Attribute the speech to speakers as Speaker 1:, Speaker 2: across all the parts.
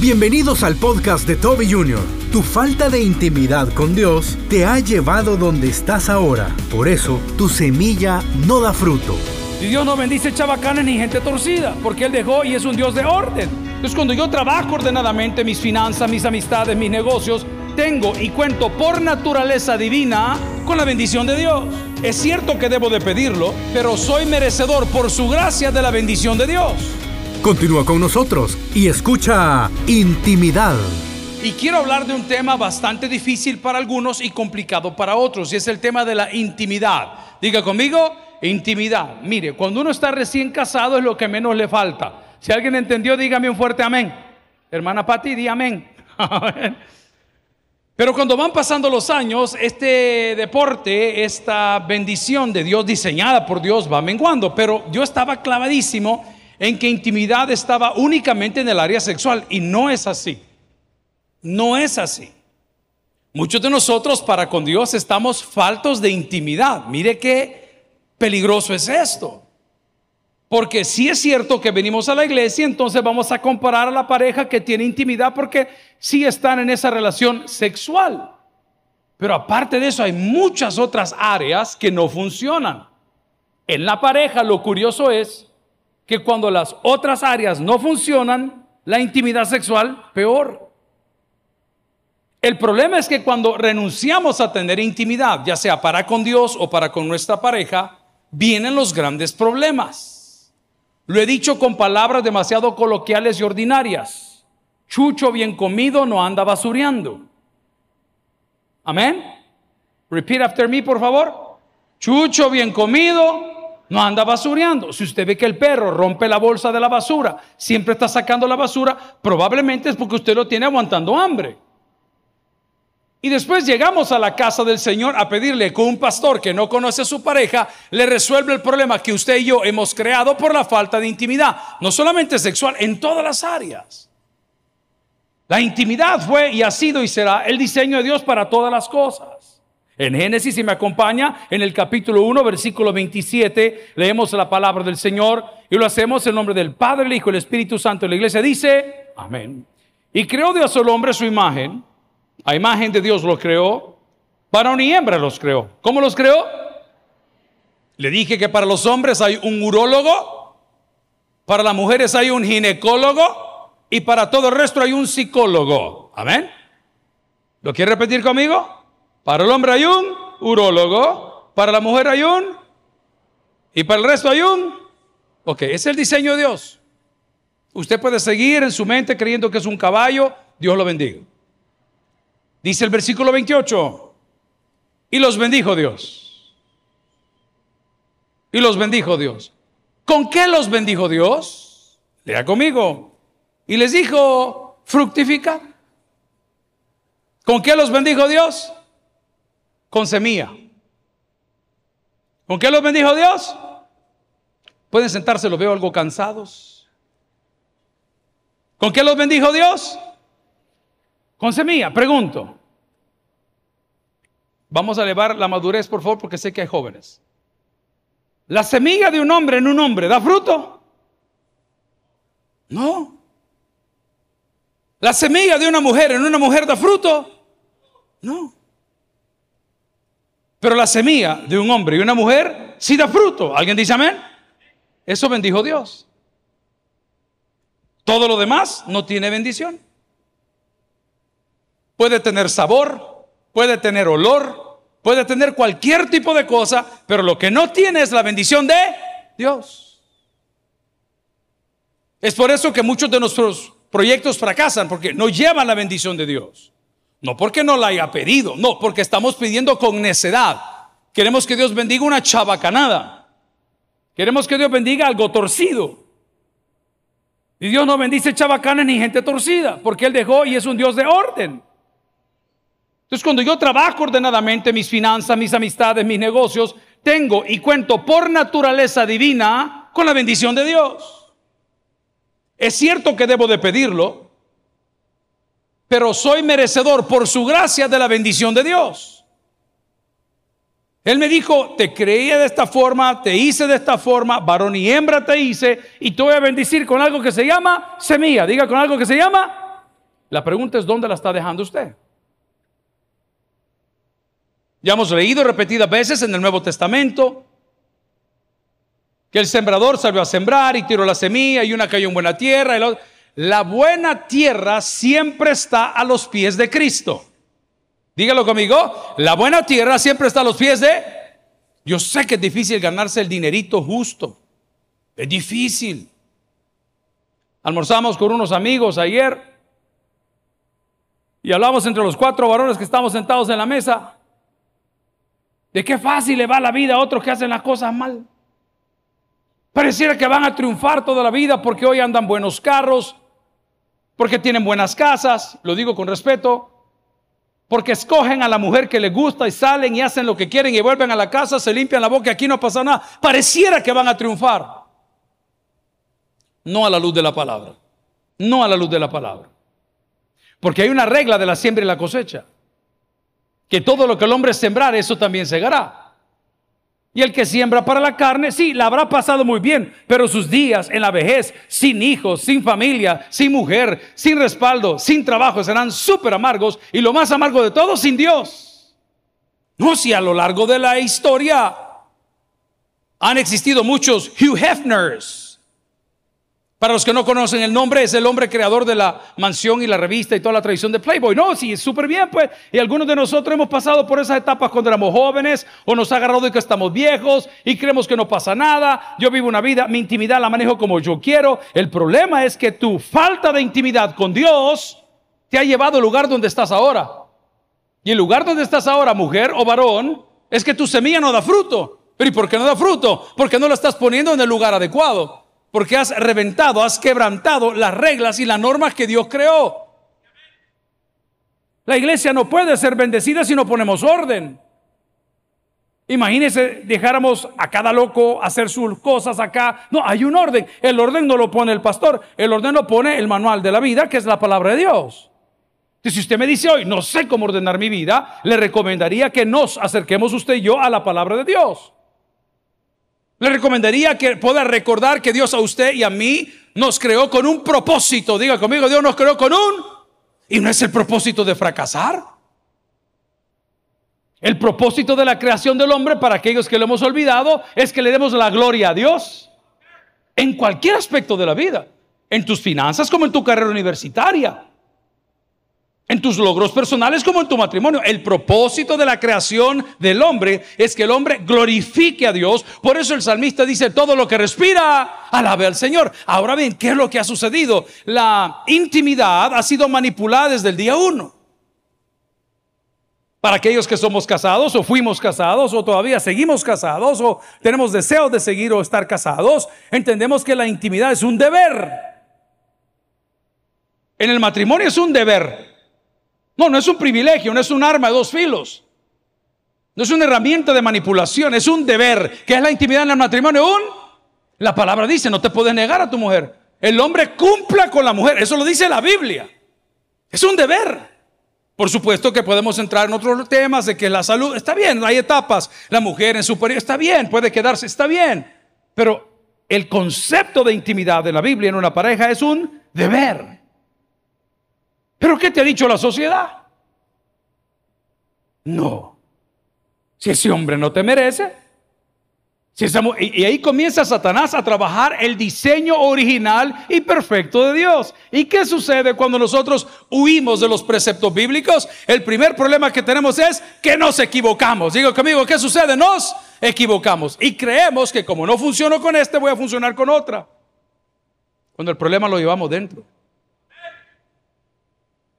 Speaker 1: Bienvenidos al podcast de Toby Jr. Tu falta de intimidad con Dios te ha llevado donde estás ahora. Por eso, tu semilla no da fruto.
Speaker 2: Y Dios no bendice chabacanes ni gente torcida, porque Él dejó y es un Dios de orden. Entonces cuando yo trabajo ordenadamente mis finanzas, mis amistades, mis negocios, tengo y cuento por naturaleza divina con la bendición de Dios. Es cierto que debo de pedirlo, pero soy merecedor por su gracia de la bendición de Dios.
Speaker 1: Continúa con nosotros y escucha Intimidad.
Speaker 2: Y quiero hablar de un tema bastante difícil para algunos y complicado para otros, y es el tema de la intimidad. Diga conmigo, intimidad. Mire, cuando uno está recién casado es lo que menos le falta. Si alguien entendió, dígame un fuerte amén. Hermana Pati, di amén. Pero cuando van pasando los años, este deporte, esta bendición de Dios diseñada por Dios va menguando. Pero yo estaba clavadísimo en que intimidad estaba únicamente en el área sexual y no es así. No es así. Muchos de nosotros para con Dios estamos faltos de intimidad. Mire qué peligroso es esto. Porque si es cierto que venimos a la iglesia, entonces vamos a comparar a la pareja que tiene intimidad porque sí están en esa relación sexual. Pero aparte de eso hay muchas otras áreas que no funcionan. En la pareja lo curioso es que cuando las otras áreas no funcionan, la intimidad sexual peor. El problema es que cuando renunciamos a tener intimidad, ya sea para con Dios o para con nuestra pareja, vienen los grandes problemas. Lo he dicho con palabras demasiado coloquiales y ordinarias. Chucho bien comido no anda basureando. Amén. Repeat after me, por favor. Chucho bien comido no anda basureando. Si usted ve que el perro rompe la bolsa de la basura, siempre está sacando la basura, probablemente es porque usted lo tiene aguantando hambre. Y después llegamos a la casa del Señor a pedirle que un pastor que no conoce a su pareja le resuelva el problema que usted y yo hemos creado por la falta de intimidad, no solamente sexual, en todas las áreas. La intimidad fue y ha sido y será el diseño de Dios para todas las cosas. En Génesis, si me acompaña, en el capítulo 1, versículo 27, leemos la palabra del Señor y lo hacemos en nombre del Padre, el Hijo y el Espíritu Santo. La iglesia dice, amén. Y creó Dios al hombre su imagen, a imagen de Dios lo creó, varón y hembra los creó. ¿Cómo los creó? Le dije que para los hombres hay un urólogo, para las mujeres hay un ginecólogo y para todo el resto hay un psicólogo. Amén. ¿Lo quiere repetir conmigo? Para el hombre hay un urólogo, para la mujer hay un, y para el resto hay un. Ok, es el diseño de Dios. Usted puede seguir en su mente creyendo que es un caballo, Dios lo bendiga. Dice el versículo 28, y los bendijo Dios. Y los bendijo Dios. ¿Con qué los bendijo Dios? Lea conmigo. Y les dijo, fructifica. ¿Con qué los bendijo Dios? Con semilla. ¿Con qué los bendijo Dios? Pueden sentarse, los veo algo cansados. ¿Con qué los bendijo Dios? Con semilla. Pregunto. Vamos a elevar la madurez, por favor, porque sé que hay jóvenes. ¿La semilla de un hombre en un hombre da fruto? No. ¿La semilla de una mujer en una mujer da fruto? No. Pero la semilla de un hombre y una mujer sí da fruto. ¿Alguien dice amén? Eso bendijo Dios. Todo lo demás no tiene bendición. Puede tener sabor, puede tener olor, puede tener cualquier tipo de cosa, pero lo que no tiene es la bendición de Dios. Es por eso que muchos de nuestros proyectos fracasan, porque no llevan la bendición de Dios. No porque no la haya pedido, no, porque estamos pidiendo con necedad. Queremos que Dios bendiga una chabacanada. Queremos que Dios bendiga algo torcido. Y Dios no bendice chabacanes ni gente torcida, porque Él dejó y es un Dios de orden. Entonces cuando yo trabajo ordenadamente mis finanzas, mis amistades, mis negocios, tengo y cuento por naturaleza divina con la bendición de Dios. Es cierto que debo de pedirlo, pero soy merecedor por su gracia de la bendición de Dios. Él me dijo, te creía de esta forma, te hice de esta forma, varón y hembra te hice, y te voy a bendecir con algo que se llama semilla. Diga con algo que se llama La pregunta es, ¿dónde la está dejando usted? Ya hemos leído repetidas veces en el Nuevo Testamento que el sembrador salió a sembrar y tiró la semilla y una cayó en buena tierra. Y la, la buena tierra siempre está a los pies de Cristo. Dígalo conmigo, la buena tierra siempre está a los pies de... Yo sé que es difícil ganarse el dinerito justo. Es difícil. Almorzamos con unos amigos ayer y hablamos entre los cuatro varones que estamos sentados en la mesa de qué fácil le va la vida a otros que hacen las cosas mal. Pareciera que van a triunfar toda la vida porque hoy andan buenos carros, porque tienen buenas casas, lo digo con respeto, porque escogen a la mujer que les gusta y salen y hacen lo que quieren y vuelven a la casa, se limpian la boca aquí no pasa nada. Pareciera que van a triunfar. No a la luz de la palabra. No a la luz de la palabra. Porque hay una regla de la siembra y la cosecha que todo lo que el hombre sembrar, eso también segará. Y el que siembra para la carne, sí, la habrá pasado muy bien, pero sus días en la vejez, sin hijos, sin familia, sin mujer, sin respaldo, sin trabajo, serán súper amargos y lo más amargo de todo, sin Dios. No, si a lo largo de la historia han existido muchos Hugh Hefners, para los que no conocen el nombre, es el hombre creador de la mansión y la revista y toda la tradición de Playboy. No, sí, súper bien, pues. Y algunos de nosotros hemos pasado por esas etapas cuando éramos jóvenes o nos ha agarrado de que estamos viejos y creemos que no pasa nada. Yo vivo una vida, mi intimidad la manejo como yo quiero. El problema es que tu falta de intimidad con Dios te ha llevado al lugar donde estás ahora. Y el lugar donde estás ahora, mujer o varón, es que tu semilla no da fruto. ¿Pero y por qué no da fruto? Porque no la estás poniendo en el lugar adecuado. Porque has reventado, has quebrantado las reglas y las normas que Dios creó. La iglesia no puede ser bendecida si no ponemos orden. Imagínense, dejáramos a cada loco hacer sus cosas acá. No, hay un orden. El orden no lo pone el pastor, el orden lo pone el manual de la vida, que es la palabra de Dios. Si usted me dice hoy, no sé cómo ordenar mi vida, le recomendaría que nos acerquemos usted y yo a la palabra de Dios. Le recomendaría que pueda recordar que Dios a usted y a mí nos creó con un propósito. Diga conmigo, Dios nos creó con un... Y no es el propósito de fracasar. El propósito de la creación del hombre, para aquellos que lo hemos olvidado, es que le demos la gloria a Dios. En cualquier aspecto de la vida. En tus finanzas como en tu carrera universitaria en tus logros personales como en tu matrimonio. El propósito de la creación del hombre es que el hombre glorifique a Dios. Por eso el salmista dice, todo lo que respira, alabe al Señor. Ahora bien, ¿qué es lo que ha sucedido? La intimidad ha sido manipulada desde el día uno. Para aquellos que somos casados o fuimos casados o todavía seguimos casados o tenemos deseo de seguir o estar casados, entendemos que la intimidad es un deber. En el matrimonio es un deber. No, no es un privilegio, no es un arma de dos filos. No es una herramienta de manipulación, es un deber. ¿Qué es la intimidad en el matrimonio? Un, la palabra dice, no te puedes negar a tu mujer. El hombre cumpla con la mujer, eso lo dice la Biblia. Es un deber. Por supuesto que podemos entrar en otros temas de que la salud, está bien, hay etapas. La mujer en su periodo, está bien, puede quedarse, está bien. Pero el concepto de intimidad de la Biblia en una pareja es un deber. ¿Pero qué te ha dicho la sociedad? No. Si ese hombre no te merece. Si y, y ahí comienza Satanás a trabajar el diseño original y perfecto de Dios. ¿Y qué sucede cuando nosotros huimos de los preceptos bíblicos? El primer problema que tenemos es que nos equivocamos. Digo conmigo, ¿qué sucede? Nos equivocamos. Y creemos que como no funcionó con este, voy a funcionar con otra. Cuando el problema lo llevamos dentro.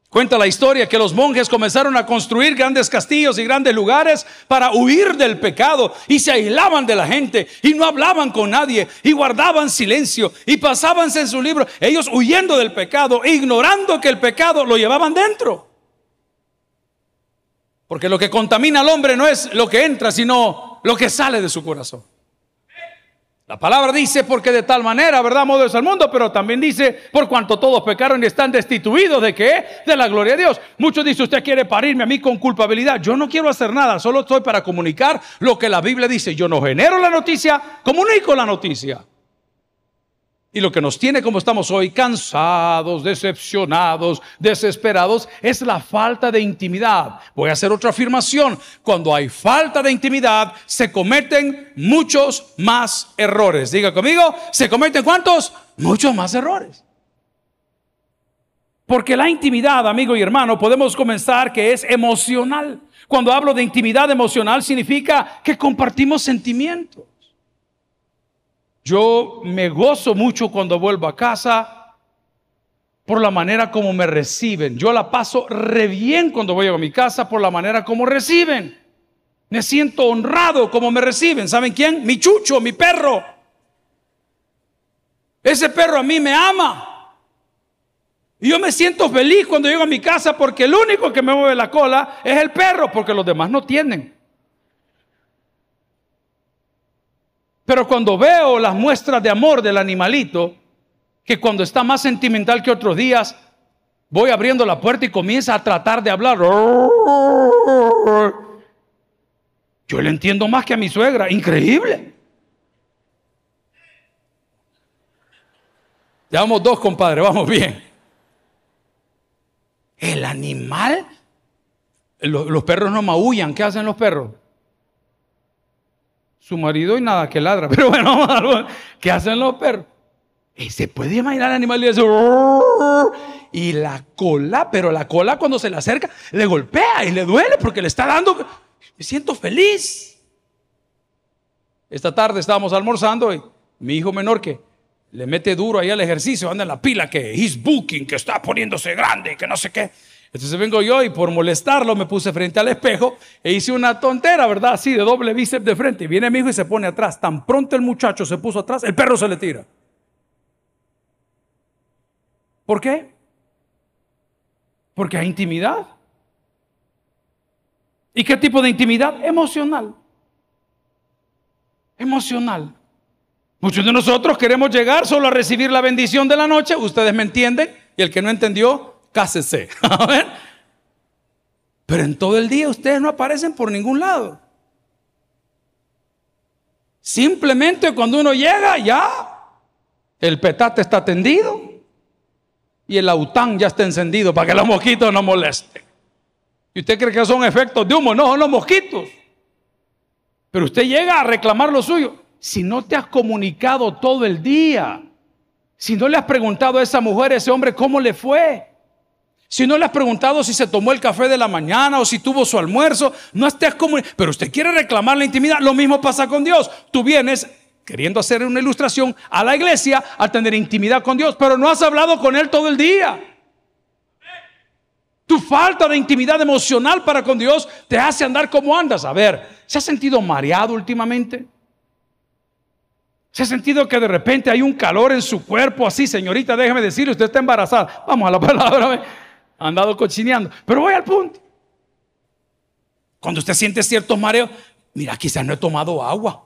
Speaker 2: Cuenta la historia que los monjes comenzaron a construir grandes castillos y grandes lugares para huir del pecado y se aislaban de la gente y no hablaban con nadie y guardaban silencio y pasaban en su libro, ellos huyendo del pecado, ignorando que el pecado lo llevaban dentro. Porque lo que contamina al hombre no es lo que entra, sino lo que sale de su corazón. La palabra dice porque de tal manera, ¿verdad? Modo es el mundo, pero también dice por cuanto todos pecaron y están destituidos de qué? De la gloria de Dios. Muchos dicen, usted quiere parirme a mí con culpabilidad. Yo no quiero hacer nada, solo estoy para comunicar lo que la Biblia dice. Yo no genero la noticia, comunico la noticia. Y lo que nos tiene como estamos hoy, cansados, decepcionados, desesperados, es la falta de intimidad. Voy a hacer otra afirmación. Cuando hay falta de intimidad, se cometen muchos más errores. Diga conmigo, ¿se cometen cuántos? Muchos más errores. Porque la intimidad, amigo y hermano, podemos comenzar que es emocional. Cuando hablo de intimidad emocional, significa que compartimos sentimientos. Yo me gozo mucho cuando vuelvo a casa por la manera como me reciben. Yo la paso re bien cuando voy a mi casa por la manera como reciben. Me siento honrado como me reciben. ¿Saben quién? Mi chucho, mi perro. Ese perro a mí me ama. Y yo me siento feliz cuando llego a mi casa porque el único que me mueve la cola es el perro, porque los demás no tienen. Pero cuando veo las muestras de amor del animalito, que cuando está más sentimental que otros días, voy abriendo la puerta y comienza a tratar de hablar. Yo le entiendo más que a mi suegra, increíble. Ya vamos dos, compadre, vamos bien. El animal, los, perros no maullan, ¿qué hacen los perros? Su marido y nada que ladra, pero bueno, ¿qué hacen los perros? Y se puede imaginar el animal y eso, y la cola, pero la cola cuando se le acerca le golpea y le duele porque le está dando, me siento feliz. Esta tarde estábamos almorzando y mi hijo menor que le mete duro ahí al ejercicio, anda en la pila que he's booking, que está poniéndose grande, que no sé qué. Entonces vengo yo y por molestarlo me puse frente al espejo e hice una tontera, ¿verdad? Así de doble bíceps de frente. Y viene mi hijo y se pone atrás. Tan pronto el muchacho se puso atrás, el perro se le tira. ¿Por qué? Porque hay intimidad. ¿Y qué tipo de intimidad? Emocional. Emocional. Muchos de nosotros queremos llegar solo a recibir la bendición de la noche. Ustedes me entienden. Y el que no entendió, cásese. Pero en todo el día ustedes no aparecen por ningún lado. Simplemente cuando uno llega, ya el petate está tendido y el aután ya está encendido para que los mosquitos no molesten. ¿Y usted cree que son efectos de humo? No, son los mosquitos. Pero usted llega a reclamar lo suyo si no te has comunicado todo el día, si no le has preguntado a esa mujer, a ese hombre, cómo le fue, si no le has preguntado si se tomó el café de la mañana o si tuvo su almuerzo, no estés comunicado. Pero usted quiere reclamar la intimidad, lo mismo pasa con Dios. Tú vienes queriendo hacer una ilustración a la iglesia a tener intimidad con Dios, pero no has hablado con Él todo el día. Tu falta de intimidad emocional para con Dios te hace andar como andas. A ver, ¿se ha sentido mareado últimamente? ¿Se ha sentido que de repente hay un calor en su cuerpo así, señorita? Déjeme decirle, usted está embarazada. Vamos a la palabra, andado cochineando. Pero voy al punto. Cuando usted siente ciertos mareos, mira, quizás no he tomado agua.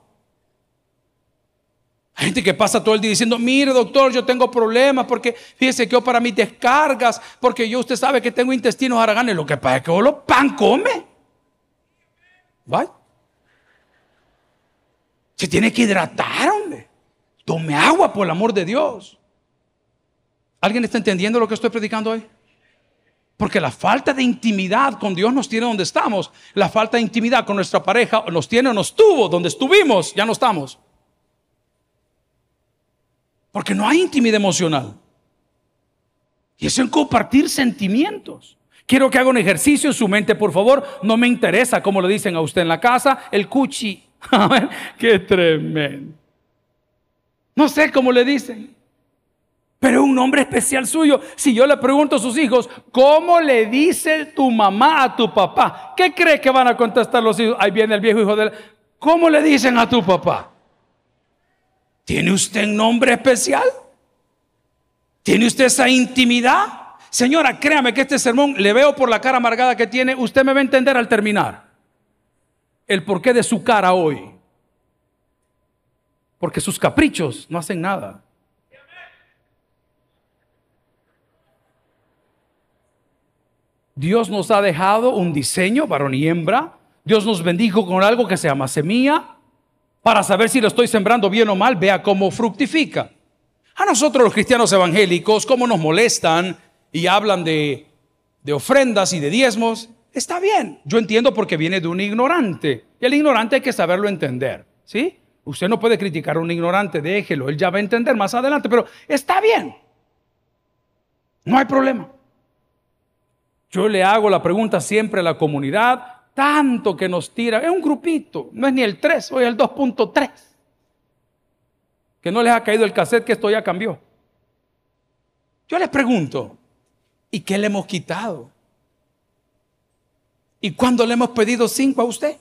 Speaker 2: Hay gente que pasa todo el día diciendo, mire doctor, yo tengo problemas porque fíjese que yo para mis descargas, porque yo usted sabe que tengo intestinos haraganes, lo que pasa es que solo pan come. ¿Vale? Se tiene que hidratar, hombre. Tome agua por el amor de Dios. ¿Alguien está entendiendo lo que estoy predicando hoy? Porque la falta de intimidad con Dios nos tiene donde estamos. La falta de intimidad con nuestra pareja nos tiene o nos tuvo donde estuvimos, ya no estamos. Porque no hay intimidad emocional. Y eso en compartir sentimientos. Quiero que haga un ejercicio en su mente, por favor. No me interesa, como lo dicen a usted en la casa, el cuchi. Qué tremendo. No sé cómo le dicen. Pero un nombre especial suyo. Si yo le pregunto a sus hijos, ¿cómo le dice tu mamá a tu papá? ¿Qué cree que van a contestar los hijos? Ahí viene el viejo hijo de él. ¿Cómo le dicen a tu papá? ¿Tiene usted un nombre especial? ¿Tiene usted esa intimidad? Señora, créame que este sermón le veo por la cara amargada que tiene. Usted me va a entender al terminar el porqué de su cara hoy. Porque sus caprichos no hacen nada. Dios nos ha dejado un diseño, varón y hembra. Dios nos bendijo con algo que se llama semilla. Para saber si lo estoy sembrando bien o mal, vea cómo fructifica. A nosotros los cristianos evangélicos, cómo nos molestan y hablan de, ofrendas y de diezmos, está bien. Yo entiendo porque viene de un ignorante. Y el ignorante hay que saberlo entender. ¿Sí? Usted no puede criticar a un ignorante, déjelo, él ya va a entender más adelante, pero está bien. No hay problema. Yo le hago la pregunta siempre a la comunidad, tanto que nos tira, es un grupito, no es ni el 3, hoy es el 2.3. Que no les ha caído el cassette que esto ya cambió. Yo les pregunto, ¿y qué le hemos quitado? ¿Y cuándo le hemos pedido cinco a usted?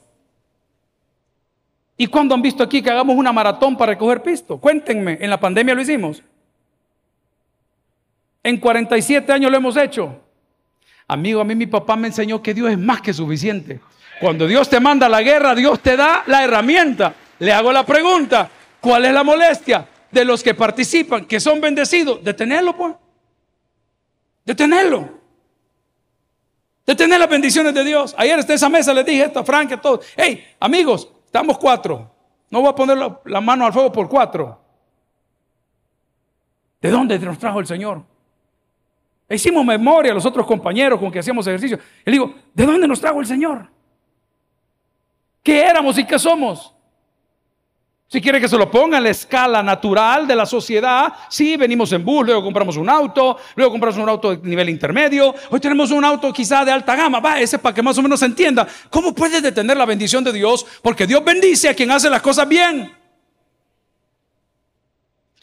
Speaker 2: ¿Y cuándo han visto aquí que hagamos una maratón para recoger pisto? Cuéntenme, en la pandemia lo hicimos. En 47 años lo hemos hecho. Amigo, a mí mi papá me enseñó que Dios es más que suficiente. Cuando Dios te manda la guerra, Dios te da la herramienta. Le hago la pregunta, ¿cuál es la molestia de los que participan, que son bendecidos? Detenerlo, pues. Detenerlo. Detener las bendiciones de Dios. Ayer en esa mesa les dije esto a Frank, a todos. Hey, amigos, Estamos cuatro. No voy a poner la, mano al fuego por cuatro. ¿De dónde nos trajo el Señor? Hicimos memoria a los otros compañeros con que hacíamos ejercicio. Y le digo, ¿de dónde nos trajo el Señor? ¿Qué éramos y qué somos? Si quiere que se lo ponga en la escala natural de la sociedad, sí, venimos en bus, luego compramos un auto, luego compramos un auto de nivel intermedio, hoy tenemos un auto quizá de alta gama, va, ese para que más o menos se entienda. ¿Cómo puede detener la bendición de Dios? Porque Dios bendice a quien hace las cosas bien.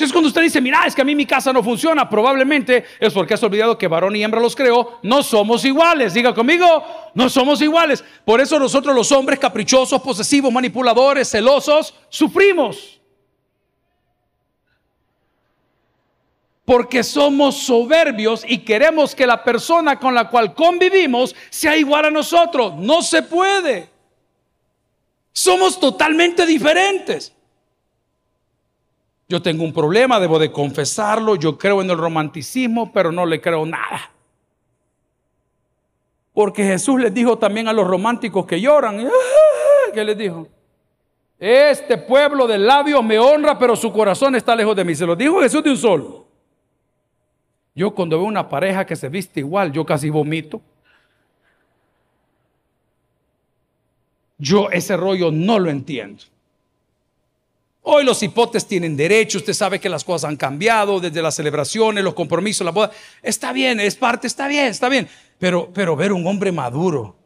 Speaker 2: Entonces cuando usted dice, mira, es que a mí mi casa no funciona, probablemente es porque has olvidado que varón y hembra los creó, no somos iguales. Diga conmigo, no somos iguales. Por eso nosotros los hombres caprichosos, posesivos, manipuladores, celosos, sufrimos. Porque somos soberbios y queremos que la persona con la cual convivimos sea igual a nosotros. No se puede. Somos totalmente diferentes. Yo tengo un problema, debo de confesarlo. Yo creo en el romanticismo, pero no le creo nada. Porque Jesús les dijo también a los románticos que lloran. ¡ah! ¿Qué les dijo? Este pueblo de labios me honra, pero su corazón está lejos de mí. Se lo dijo Jesús de un solo. Yo cuando veo una pareja que se viste igual, yo casi vomito. Yo ese rollo no lo entiendo. Hoy los hipotes tienen derecho, usted sabe que las cosas han cambiado desde las celebraciones, los compromisos, la boda. Está bien, es parte, está bien, está bien. Pero, pero ver un hombre maduro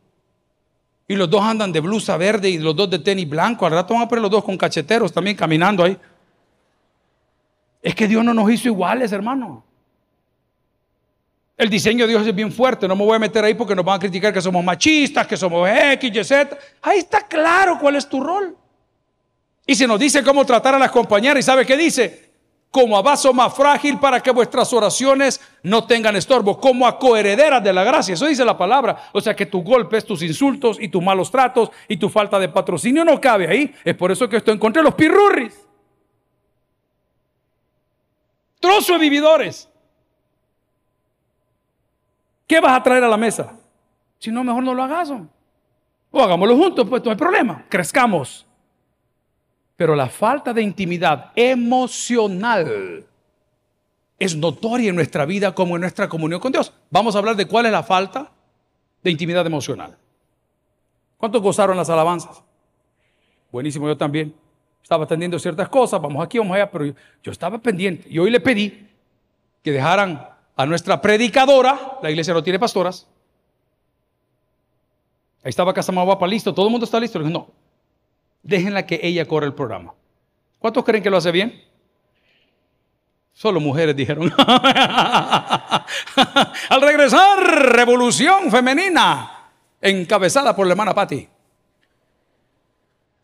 Speaker 2: y los dos andan de blusa verde y los dos de tenis blanco, al rato van a poner los dos con cacheteros también caminando ahí. Es que Dios no nos hizo iguales, hermano. El diseño de Dios es bien fuerte, no me voy a meter ahí porque nos van a criticar que somos machistas, que somos X, Y, Z. Ahí está claro cuál es tu rol. Y se nos dice cómo tratar a las compañeras. ¿Y sabe qué dice? Como a vaso más frágil para que vuestras oraciones no tengan estorbo. Como a coherederas de la gracia. Eso dice la palabra. O sea que tus golpes, tus insultos y tus malos tratos y tu falta de patrocinio no cabe ahí. Es por eso que esto encontré los pirurris. Trozo de vividores. ¿Qué vas a traer a la mesa? Si no, mejor no lo hagas. O hagámoslo juntos, pues no hay problema. Crezcamos. Pero la falta de intimidad emocional es notoria en nuestra vida como en nuestra comunión con Dios. Vamos a hablar de cuál es la falta de intimidad emocional. ¿Cuántos gozaron las alabanzas? Buenísimo, yo también. Estaba atendiendo ciertas cosas, vamos aquí, vamos allá, pero yo, estaba pendiente. Y hoy le pedí que dejaran a nuestra predicadora, la iglesia no tiene pastoras. Ahí estaba Casamagua listo, todo el mundo está listo. Le dije, no, déjenla que ella corra el programa. ¿Cuántos creen que lo hace bien? Solo mujeres dijeron. Al regresar, revolución femenina, encabezada por la hermana Patti.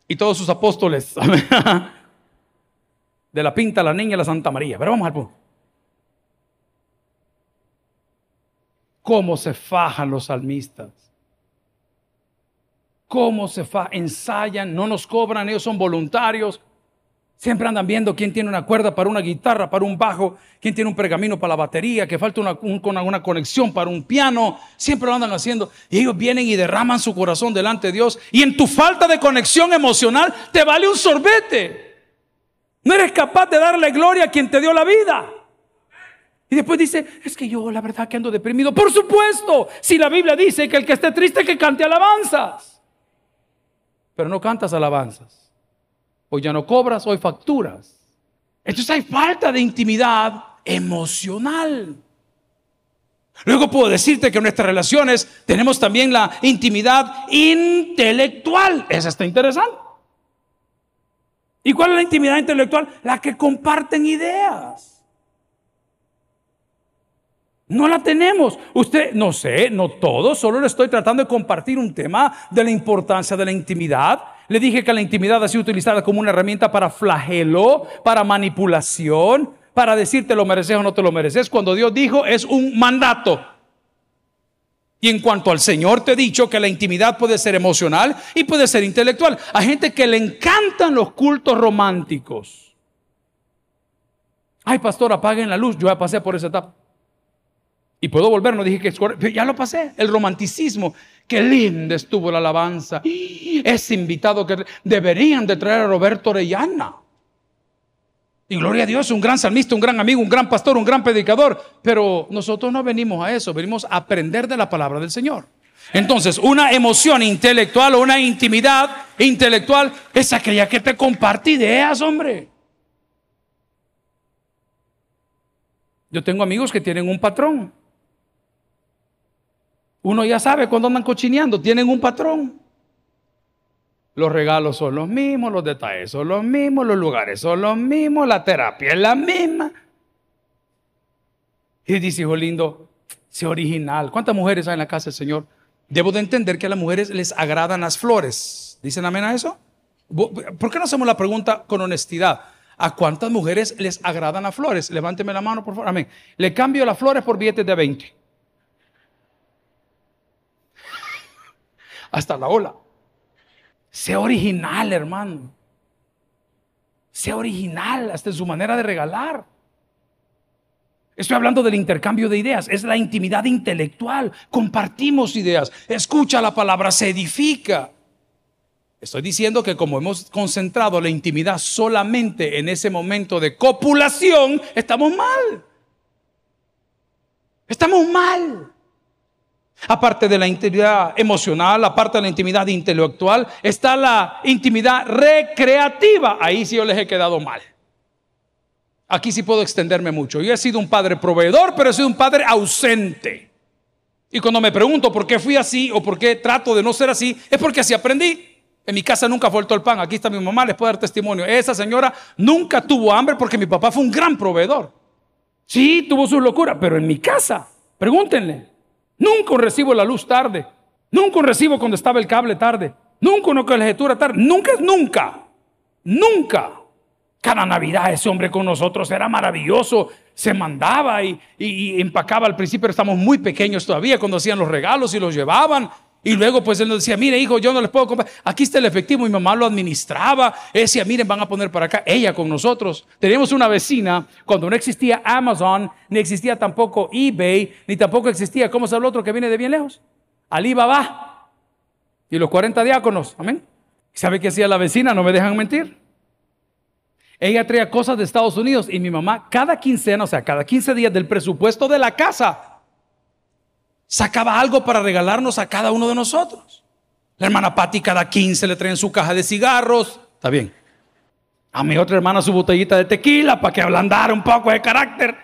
Speaker 2: Y todos sus apóstoles. de la pinta, la niña y la Santa María. Pero vamos al punto. ¿Cómo se fajan los salmistas? Cómo se fa ensayan, no nos cobran, ellos son voluntarios. Siempre andan viendo quién tiene una cuerda para una guitarra, para un bajo, quién tiene un pergamino para la batería, que falta una, una conexión para un piano. Siempre lo andan haciendo. Y ellos vienen y derraman su corazón delante de Dios. Y en tu falta de conexión emocional te vale un sorbete. No eres capaz de darle gloria a quien te dio la vida. Y después dice, es que yo la verdad que ando deprimido. Por supuesto, si la Biblia dice que el que esté triste que cante alabanzas. Pero no cantas alabanzas. Hoy ya no cobras, hoy facturas. Entonces hay falta de intimidad emocional. Luego puedo decirte que en nuestras relaciones tenemos también la intimidad intelectual. Esa está interesante. ¿Y cuál es la intimidad intelectual? La que comparten ideas. No la tenemos. Usted, no sé, no todo, solo le estoy tratando de compartir un tema de la importancia de la intimidad. Le dije que la intimidad ha sido utilizada como una herramienta para flagelo, para manipulación, para decir te lo mereces o no te lo mereces. Cuando Dios dijo es un mandato. Y en cuanto al Señor te he dicho que la intimidad puede ser emocional y puede ser intelectual. Hay gente que le encantan los cultos románticos. Ay, pastor, apaguen la luz. Yo ya pasé por esa etapa. Y puedo volver, no dije que ya lo pasé. El romanticismo, qué linda estuvo la alabanza. Ese invitado que deberían de traer a Roberto Orellana. Y gloria a Dios, un gran salmista, un gran amigo, un gran pastor, un gran predicador. Pero nosotros no venimos a eso, venimos a aprender de la palabra del Señor. Entonces, una emoción intelectual o una intimidad intelectual es aquella que te comparte ideas, hombre. Yo tengo amigos que tienen un patrón. Uno ya sabe cuando andan cochineando, tienen un patrón. Los regalos son los mismos, los detalles son los mismos, los lugares son los mismos, la terapia es la misma. Y dice, hijo lindo, sé original. ¿Cuántas mujeres hay en la casa del Señor? Debo de entender que a las mujeres les agradan las flores. ¿Dicen amén a eso? ¿Por qué no hacemos la pregunta con honestidad? ¿A cuántas mujeres les agradan las flores? Levánteme la mano, por favor. Amén. Le cambio las flores por billetes de 20. Hasta la ola. Sea original, hermano. Sea original hasta en su manera de regalar. Estoy hablando del intercambio de ideas, es la intimidad intelectual. Compartimos ideas, escucha la palabra, se edifica. Estoy diciendo que como hemos concentrado la intimidad solamente en ese momento de copulación, estamos mal. Estamos mal. Aparte de la intimidad emocional, aparte de la intimidad intelectual, está la intimidad recreativa. Ahí sí yo les he quedado mal. Aquí sí puedo extenderme mucho. Yo he sido un padre proveedor, pero he sido un padre ausente. Y cuando me pregunto por qué fui así o por qué trato de no ser así, es porque así aprendí. En mi casa nunca faltó el pan. Aquí está mi mamá, les puedo dar testimonio. Esa señora nunca tuvo hambre porque mi papá fue un gran proveedor. Sí, tuvo su locura, pero en mi casa, pregúntenle, Nunca recibo la luz tarde. Nunca recibo cuando estaba el cable tarde. Nunca una colegiatura tarde. Nunca es nunca. Nunca. Cada Navidad ese hombre con nosotros era maravilloso. Se mandaba y, y empacaba al principio. Estamos muy pequeños todavía cuando hacían los regalos y los llevaban. Y luego pues él nos decía, mire hijo, yo no les puedo comprar. Aquí está el efectivo. Mi mamá lo administraba. Él decía, miren, van a poner para acá. Ella con nosotros. Teníamos una vecina cuando no existía Amazon, ni existía tampoco eBay, ni tampoco existía, ¿cómo sabe el otro que viene de bien lejos? Alibaba. Y los 40 diáconos. Amén. ¿Sabe qué hacía la vecina? No me dejan mentir. Ella traía cosas de Estados Unidos y mi mamá cada quincena, o sea, cada 15 días del presupuesto de la casa sacaba algo para regalarnos a cada uno de nosotros. La hermana Patti cada 15 le traen su caja de cigarros. Está bien. A mi otra hermana su botellita de tequila para que ablandara un poco de carácter.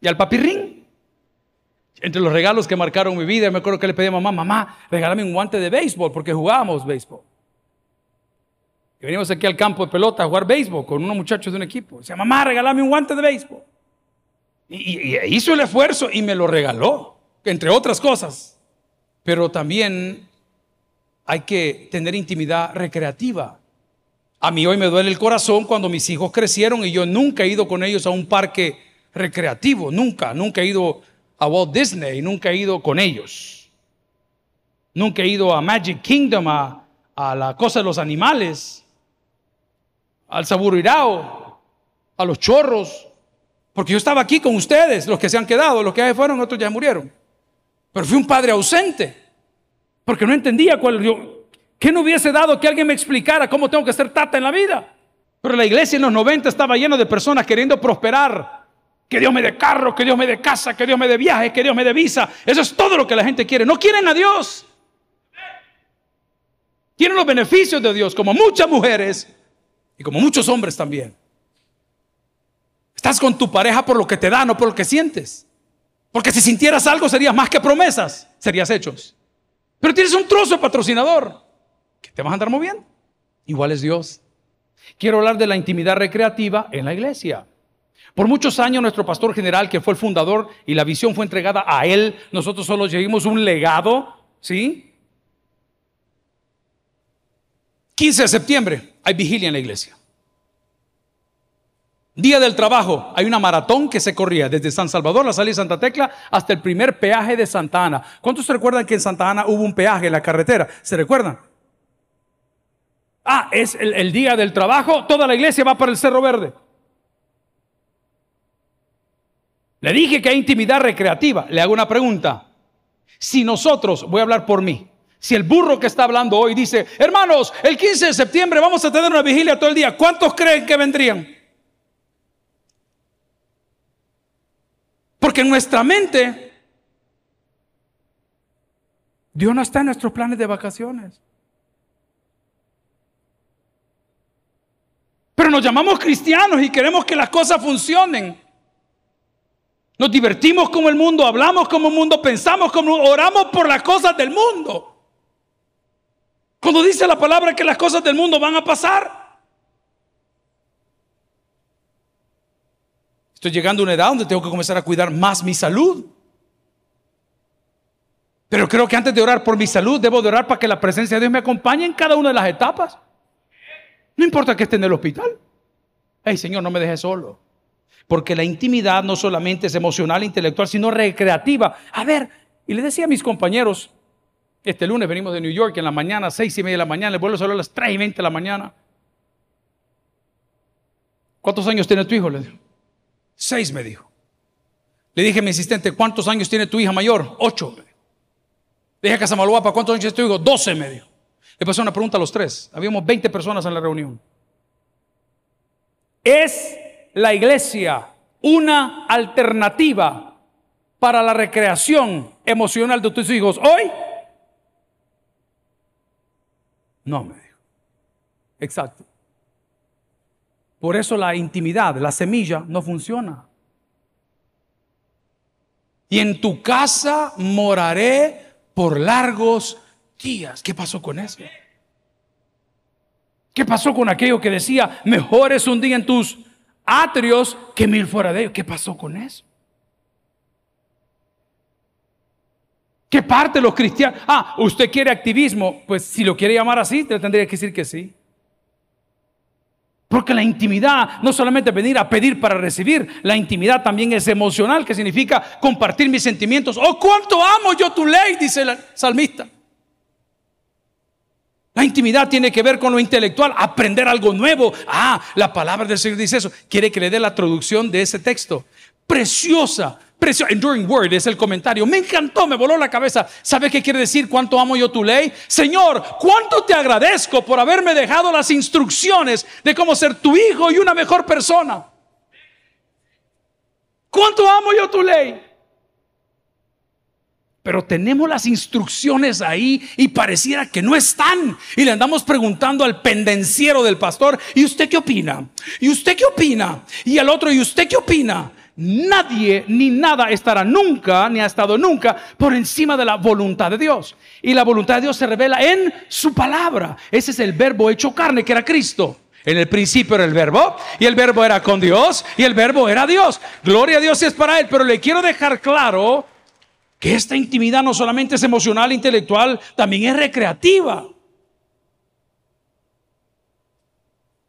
Speaker 2: Y al papirrín. Entre los regalos que marcaron mi vida, me acuerdo que le pedí a mamá, mamá, regálame un guante de béisbol porque jugábamos béisbol. Y venimos aquí al campo de pelota a jugar béisbol con unos muchachos de un equipo. Dice, mamá, regálame un guante de béisbol. y hizo el esfuerzo y me lo regaló entre otras cosas. Pero también hay que tener intimidad recreativa. A mí hoy me duele el corazón cuando mis hijos crecieron y yo nunca he ido con ellos a un parque recreativo, nunca, nunca he ido a Walt Disney, nunca he ido con ellos. Nunca he ido a Magic Kingdom, a, la cosa de los animales, al Saburirao, a los chorros, porque yo estaba aquí con ustedes, los que se han quedado, los que fueron, otros ya murieron. Pero fui un padre ausente, porque no entendía cuál yo, ¿qué no hubiese dado que alguien me explicara cómo tengo que ser tata en la vida? Pero la iglesia en los 90 estaba llena de personas queriendo prosperar. Que Dios me dé carro, que Dios me dé casa, que Dios me dé viaje, que Dios me dé visa. Eso es todo lo que la gente quiere. No quieren a Dios. Quieren los beneficios de Dios, como muchas mujeres y como muchos hombres también. Estás con tu pareja por lo que te da, no por lo que sientes. Porque si sintieras algo serías más que promesas, serías hechos. Pero tienes un trozo de patrocinador que te vas a andar moviendo. Igual es Dios. Quiero hablar de la intimidad recreativa en la iglesia. Por muchos años nuestro pastor general, que fue el fundador y la visión fue entregada a él, nosotros solo llevamos un legado, ¿sí? 15 de septiembre hay vigilia en la iglesia. Día del trabajo, hay una maratón que se corría desde San Salvador, la salida de Santa Tecla, hasta el primer peaje de Santa Ana. ¿Cuántos se recuerdan que en Santa Ana hubo un peaje en la carretera? ¿Se recuerdan? Ah, es el, el día del trabajo, toda la iglesia va para el Cerro Verde. Le dije que hay intimidad recreativa. Le hago una pregunta. Si nosotros, voy a hablar por mí, si el burro que está hablando hoy dice, hermanos, el 15 de septiembre vamos a tener una vigilia todo el día, ¿cuántos creen que vendrían? Porque en nuestra mente, Dios no está en nuestros planes de vacaciones. Pero nos llamamos cristianos y queremos que las cosas funcionen. Nos divertimos como el mundo, hablamos como el mundo, pensamos como oramos por las cosas del mundo. Cuando dice la palabra que las cosas del mundo van a pasar, Estoy llegando a una edad donde tengo que comenzar a cuidar más mi salud. Pero creo que antes de orar por mi salud, debo de orar para que la presencia de Dios me acompañe en cada una de las etapas. No importa que esté en el hospital. Ay, Señor, no me dejes solo. Porque la intimidad no solamente es emocional e intelectual, sino recreativa. A ver, y le decía a mis compañeros, este lunes venimos de New York en la mañana, seis y media de la mañana, le vuelvo a salir a las tres y veinte de la mañana. ¿Cuántos años tiene tu hijo? Le digo. Seis me dijo. Le dije a mi asistente, ¿cuántos años tiene tu hija mayor? Ocho. Le dije a Casamalhuapa, ¿cuántos años tiene tu hijo? Doce me dijo. Le pasé una pregunta a los tres. Habíamos 20 personas en la reunión. ¿Es la iglesia una alternativa para la recreación emocional de tus hijos hoy? No, me dijo. Exacto. Por eso la intimidad, la semilla, no funciona. Y en tu casa moraré por largos días. ¿Qué pasó con eso? ¿Qué pasó con aquello que decía, mejor es un día en tus atrios que mil fuera de ellos? ¿Qué pasó con eso? ¿Qué parte los cristianos? Ah, usted quiere activismo. Pues si lo quiere llamar así, te tendría que decir que sí. Porque la intimidad no solamente venir a pedir para recibir, la intimidad también es emocional, que significa compartir mis sentimientos. Oh, cuánto amo yo tu ley, dice el salmista. La intimidad tiene que ver con lo intelectual, aprender algo nuevo. Ah, la palabra del Señor dice eso. Quiere que le dé la traducción de ese texto. Preciosa, Enduring Word es el comentario. Me encantó, me voló la cabeza. ¿Sabe qué quiere decir cuánto amo yo tu ley? Señor, cuánto te agradezco por haberme dejado las instrucciones de cómo ser tu hijo y una mejor persona. ¿Cuánto amo yo tu ley? Pero tenemos las instrucciones ahí y pareciera que no están. Y le andamos preguntando al pendenciero del pastor, ¿y usted qué opina? ¿Y usted qué opina? Y al otro, ¿y usted qué opina? Nadie ni nada estará nunca, ni ha estado nunca, por encima de la voluntad de Dios. Y la voluntad de Dios se revela en su palabra. Ese es el verbo hecho carne, que era Cristo. En el principio era el verbo, y el verbo era con Dios, y el verbo era Dios. Gloria a Dios es para Él, pero le quiero dejar claro que esta intimidad no solamente es emocional intelectual, también es recreativa.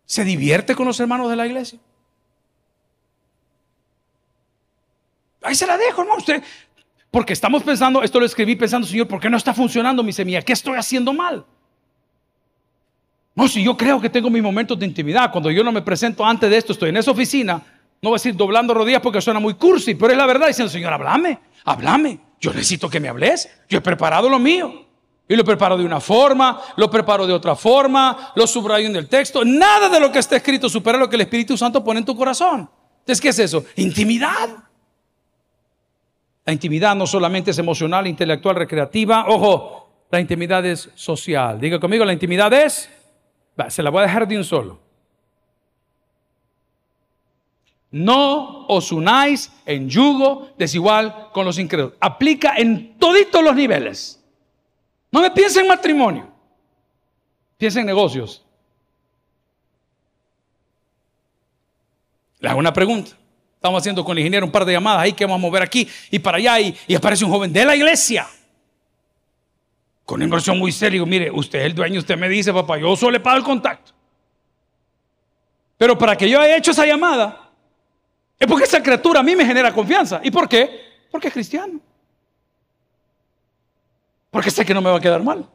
Speaker 2: ¿Se divierte con los hermanos de la iglesia? Ahí se la dejo, hermano. Usted, porque estamos pensando, esto lo escribí pensando, Señor, ¿por qué no está funcionando mi semilla? ¿Qué estoy haciendo mal? No, si yo creo que tengo mis momentos de intimidad, cuando yo no me presento antes de esto, estoy en esa oficina, no voy a decir doblando rodillas porque suena muy cursi, pero es la verdad diciendo, Señor, háblame, háblame. Yo necesito que me hables. Yo he preparado lo mío. Y lo preparo de una forma, lo preparo de otra forma, lo subrayo en el texto. Nada de lo que está escrito supera lo que el Espíritu Santo pone en tu corazón. Entonces, ¿qué es eso? Intimidad. La intimidad no solamente es emocional, intelectual, recreativa. Ojo, la intimidad es social. Diga conmigo, la intimidad es... se la voy a dejar de un solo. No os unáis en yugo desigual con los incrédulos. Aplica en toditos los niveles. No me piense en matrimonio. Piensa en negocios. Le hago una pregunta. Estamos haciendo con el ingeniero un par de llamadas ahí que vamos a mover aquí y para allá y, aparece un joven de la iglesia. Con inversión muy seria. Digo, mire, usted es el dueño, usted me dice, papá, yo solo le pago el contacto. Pero para que yo haya hecho esa llamada, es porque esa criatura a mí me genera confianza. ¿Y por qué? Porque es cristiano. Porque sé que no me va a quedar mal.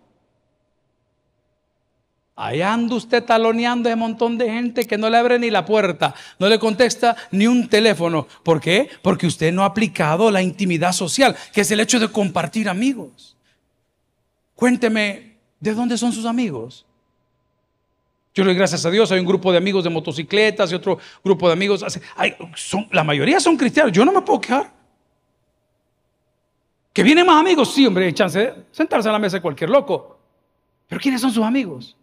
Speaker 2: Allá anda usted taloneando a un montón de gente que no le abre ni la puerta, no le contesta ni un teléfono. ¿Por qué? Porque usted no ha aplicado la intimidad social, que es el hecho de compartir amigos. Cuénteme, ¿de dónde son sus amigos? Yo le doy gracias a Dios, hay un grupo de amigos de motocicletas y otro grupo de amigos. son, la mayoría son cristianos, yo no me puedo quejar. Que vienen más amigos, sí, hombre, hay chance de sentarse a la mesa de cualquier loco. Pero ¿quiénes son sus amigos?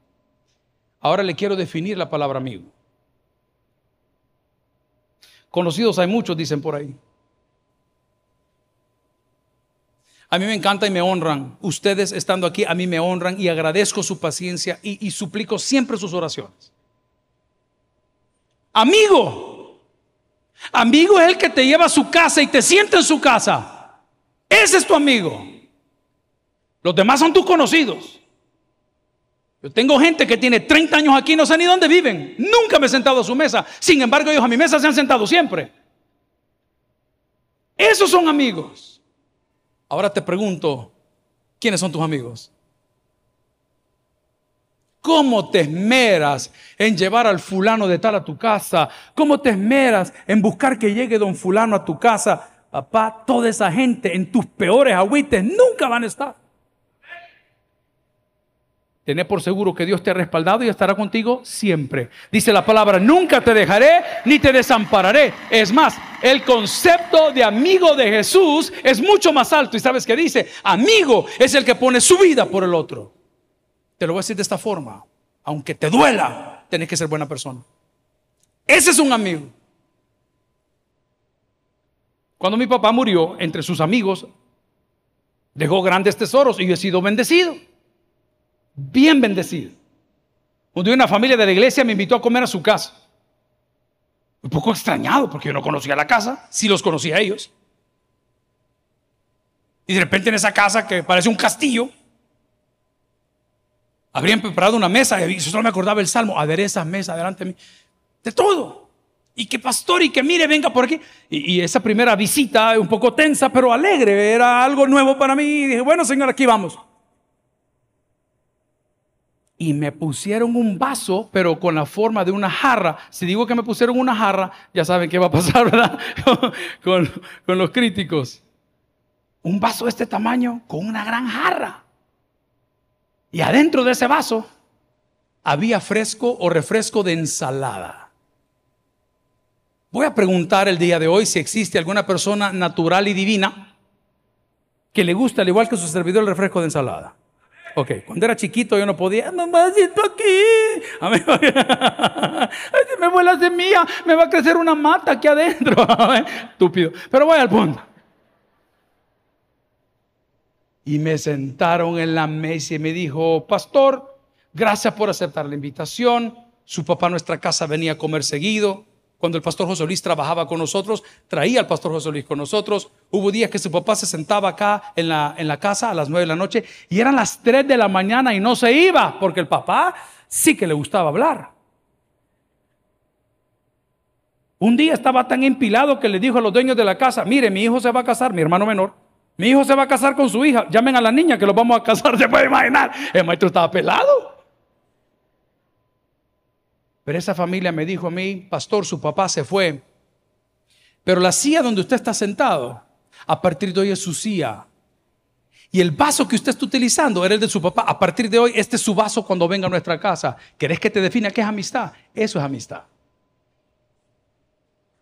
Speaker 2: Ahora le quiero definir la palabra amigo. Conocidos hay muchos, dicen por ahí. A mí me encanta y me honran. Ustedes estando aquí, a mí me honran y agradezco su paciencia y, suplico siempre sus oraciones. Amigo. Amigo es el que te lleva a su casa y te sienta en su casa. Ese es tu amigo. Los demás son tus conocidos. Yo tengo gente que tiene 30 años aquí, no sé ni dónde viven. Nunca me he sentado a su mesa. Sin embargo, ellos a mi mesa se han sentado siempre. Esos son amigos. Ahora te pregunto, ¿quiénes son tus amigos? ¿Cómo te esmeras en llevar al fulano de tal a tu casa? ¿Cómo te esmeras en buscar que llegue don fulano a tu casa? Papá, toda esa gente en tus peores agüites nunca van a estar. Tené por seguro que Dios te ha respaldado y estará contigo siempre. Dice la palabra, nunca te dejaré ni te desampararé. Es más, el concepto de amigo de Jesús es mucho más alto. ¿Y sabes qué dice? Amigo es el que pone su vida por el otro. Te lo voy a decir de esta forma. Aunque te duela, tenés que ser buena persona. Ese es un amigo. Cuando mi papá murió, entre sus amigos, dejó grandes tesoros y yo he sido bendecido. Bien bendecido. Un día una familia de la iglesia me invitó a comer a su casa. Un poco extrañado porque yo no conocía la casa, sí los conocía a ellos. Y de repente en esa casa que parece un castillo, habrían preparado una mesa y yo solo me acordaba el salmo, adereza mesa delante de mí. De todo y que pastor y que mire, venga por aquí. Y, esa primera visita, un poco tensa, pero alegre, era algo nuevo para mí. Y dije, bueno, señor, aquí vamos. Y me pusieron un vaso, pero con la forma de una jarra. Si digo que me pusieron una jarra, ya saben qué va a pasar, ¿verdad? con, los críticos. Un vaso de este tamaño con una gran jarra. Y adentro de ese vaso había fresco o refresco de ensalada. Voy a preguntar el día de hoy si existe alguna persona natural y divina que le gusta, al igual que su servidor, el refresco de ensalada. Ok, cuando era chiquito yo no podía, mamacito aquí. A mí, si me vuela semilla, me va a crecer una mata aquí adentro. Estúpido. Pero voy al punto. Y me sentaron en la mesa y me dijo, pastor, gracias por aceptar la invitación. Su papá a nuestra casa venía a comer seguido. Cuando el pastor José Luis trabajaba con nosotros, traía al pastor José Luis con nosotros. Hubo días que su papá se sentaba acá en la, en la casa a las nueve de la noche y eran las tres de la mañana y no se iba porque el papá sí que le gustaba hablar. Un día estaba tan empilado que le dijo a los dueños de la casa, mire, mi hijo se va a casar, mi hermano menor, mi hijo se va a casar con su hija, llamen a la niña que lo vamos a casar, se puede imaginar. El maestro estaba pelado. Pero esa familia me dijo a mí, pastor, su papá se fue. Pero la silla donde usted está sentado, a partir de hoy es su silla. Y el vaso que usted está utilizando era el de su papá. A partir de hoy, este es su vaso cuando venga a nuestra casa. ¿Querés que te defina qué es amistad? Eso es amistad.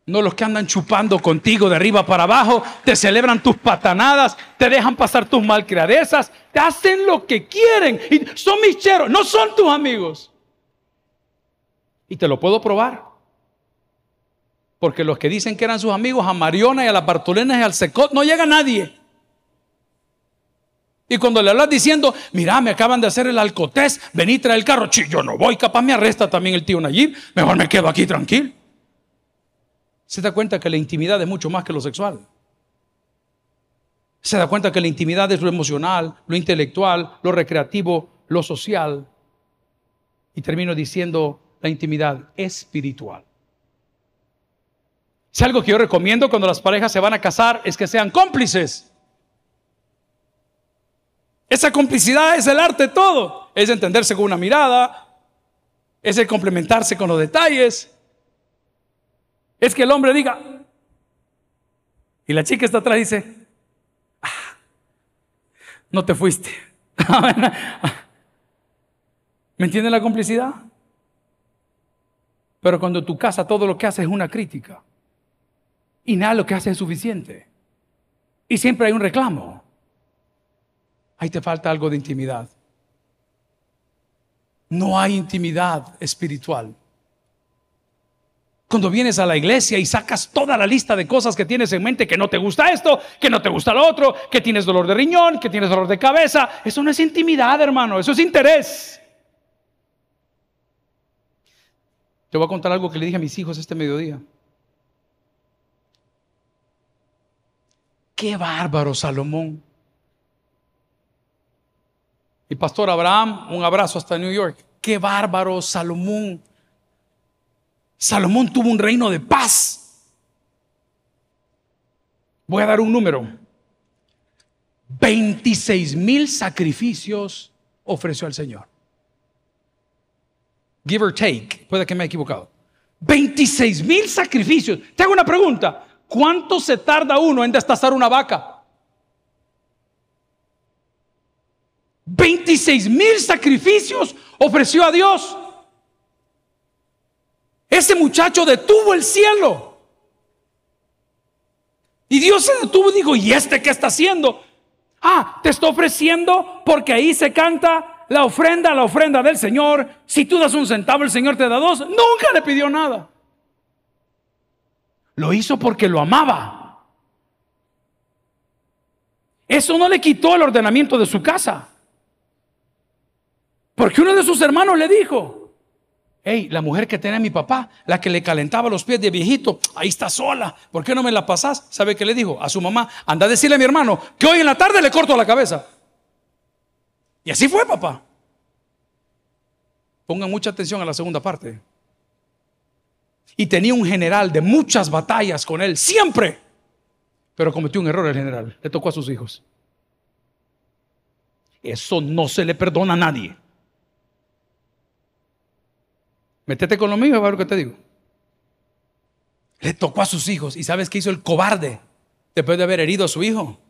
Speaker 2: No los que andan chupando contigo de arriba para abajo, te celebran tus patanadas, te dejan pasar tus malcriadezas, te hacen lo que quieren. Y son mis cheros, no son tus amigos. Y te lo puedo probar. Porque los que dicen que eran sus amigos, a Mariona y a las Bartolenas y al Secot, no llega nadie. Y cuando le hablas diciendo, mira, me acaban de hacer el alcotés, vení, trae el carro. yo no voy, capaz me arresta también el tío Nayib. Mejor me quedo aquí tranquilo. Se da cuenta que la intimidad es mucho más que lo sexual. Se da cuenta que la intimidad es lo emocional, lo intelectual, lo recreativo, lo social. Y termino diciendo la intimidad espiritual. Si algo que yo recomiendo cuando las parejas se van a casar es que sean cómplices. Esa complicidad es el arte todo. Es entenderse con una mirada, es el complementarse con los detalles. Es que el hombre diga, y la chica está atrás y dice, ah, no te fuiste. ¿Me entiende la complicidad? Pero cuando tu casa todo lo que hace es una crítica y nada lo que hace es suficiente y siempre hay un reclamo ahí te falta algo de intimidad. No hay intimidad espiritual. Cuando vienes a la iglesia y sacas toda la lista de cosas que tienes en mente, que no te gusta esto, que no te gusta lo otro, que tienes dolor de riñón, que tienes dolor de cabeza, eso no es intimidad, hermano, eso es interés. Te voy a contar algo que le dije a mis hijos este mediodía. Qué bárbaro, Salomón. Y Pastor Abraham, un abrazo hasta New York. Qué bárbaro Salomón. Salomón tuvo un reino de paz. Voy a dar un número. 26 mil sacrificios ofreció al Señor. Give or take. Puede que me haya equivocado. 26 mil sacrificios. Te hago una pregunta. ¿Cuánto se tarda uno en destazar una vaca? 26 mil sacrificios ofreció a Dios. Ese muchacho detuvo el cielo. Y Dios se detuvo y dijo, ¿y este qué está haciendo? Ah, te está ofreciendo porque ahí se canta la ofrenda, la ofrenda del Señor. Si tú das un centavo, el Señor te da dos. Nunca le pidió nada. Lo hizo porque lo amaba. Eso no le quitó el ordenamiento de su casa. Porque uno de sus hermanos le dijo, hey, la mujer que tenía mi papá, la que le calentaba los pies de viejito, ahí está sola, ¿por qué no me la pasás? ¿Sabe qué le dijo? A su mamá, anda a decirle a mi hermano que hoy en la tarde le corto la cabeza. Y así fue, papá. Pongan mucha atención a la segunda parte. Y tenía un general de muchas batallas con él, siempre. Pero cometió un error el general, le tocó a sus hijos. Eso no se le perdona a nadie. Métete con lo mío, a ver lo que te digo. Le tocó a sus hijos. ¿Y sabes qué hizo el cobarde después de haber herido a su hijo?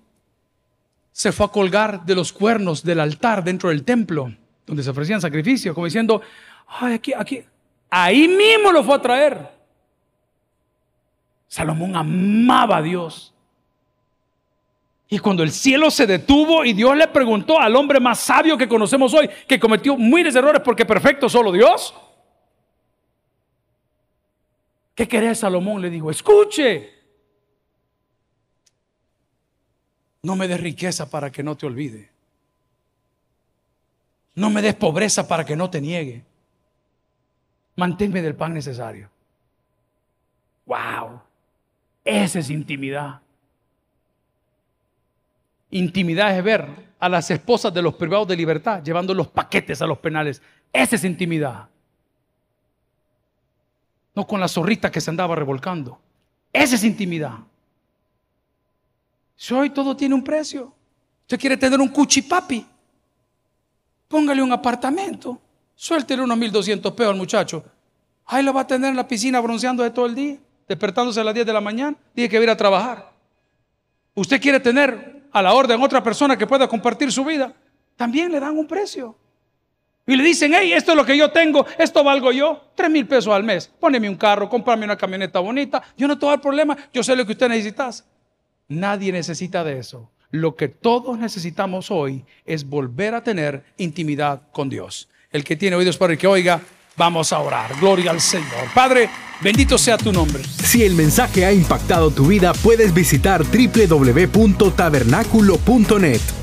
Speaker 2: Se fue a colgar de los cuernos del altar dentro del templo, donde se ofrecían sacrificios, como diciendo, ay, aquí, aquí. Ahí mismo lo fue a traer. Salomón amaba a Dios. Y cuando el cielo se detuvo y Dios le preguntó al hombre más sabio que conocemos hoy, que cometió miles de errores porque perfecto solo Dios, ¿Qué querés, Salomón? Le dijo, escuche. No me des riqueza para que no te olvide. No me des pobreza para que no te niegue. Manténme del pan necesario. Wow. Esa es intimidad. Intimidad es ver a las esposas de los privados de libertad llevando los paquetes a los penales. Esa es intimidad no con la zorrita que se andaba revolcando. Esa es intimidad. Si hoy todo tiene un precio. Usted quiere tener un cuchipapi. Póngale un apartamento. Suéltele unos 1200 pesos al muchacho. Ahí lo va a tener en la piscina bronceando de todo el día, despertándose a las 10 de la mañana. Dije que va a ir a trabajar. Usted quiere tener a la orden otra persona que pueda compartir su vida, también le dan un precio. Y le dicen, hey, esto es lo que yo tengo, esto valgo yo, tres mil pesos al mes. Póneme un carro, cómprame una camioneta bonita. Yo no tengo el problema, yo sé lo que usted necesita. Nadie necesita de eso. Lo que todos necesitamos hoy es volver a tener intimidad con Dios. El que tiene oídos para el que oiga, vamos a orar. Gloria al Señor. Padre, bendito sea tu nombre.
Speaker 1: Si el mensaje ha impactado tu vida, puedes visitar www.tabernaculo.net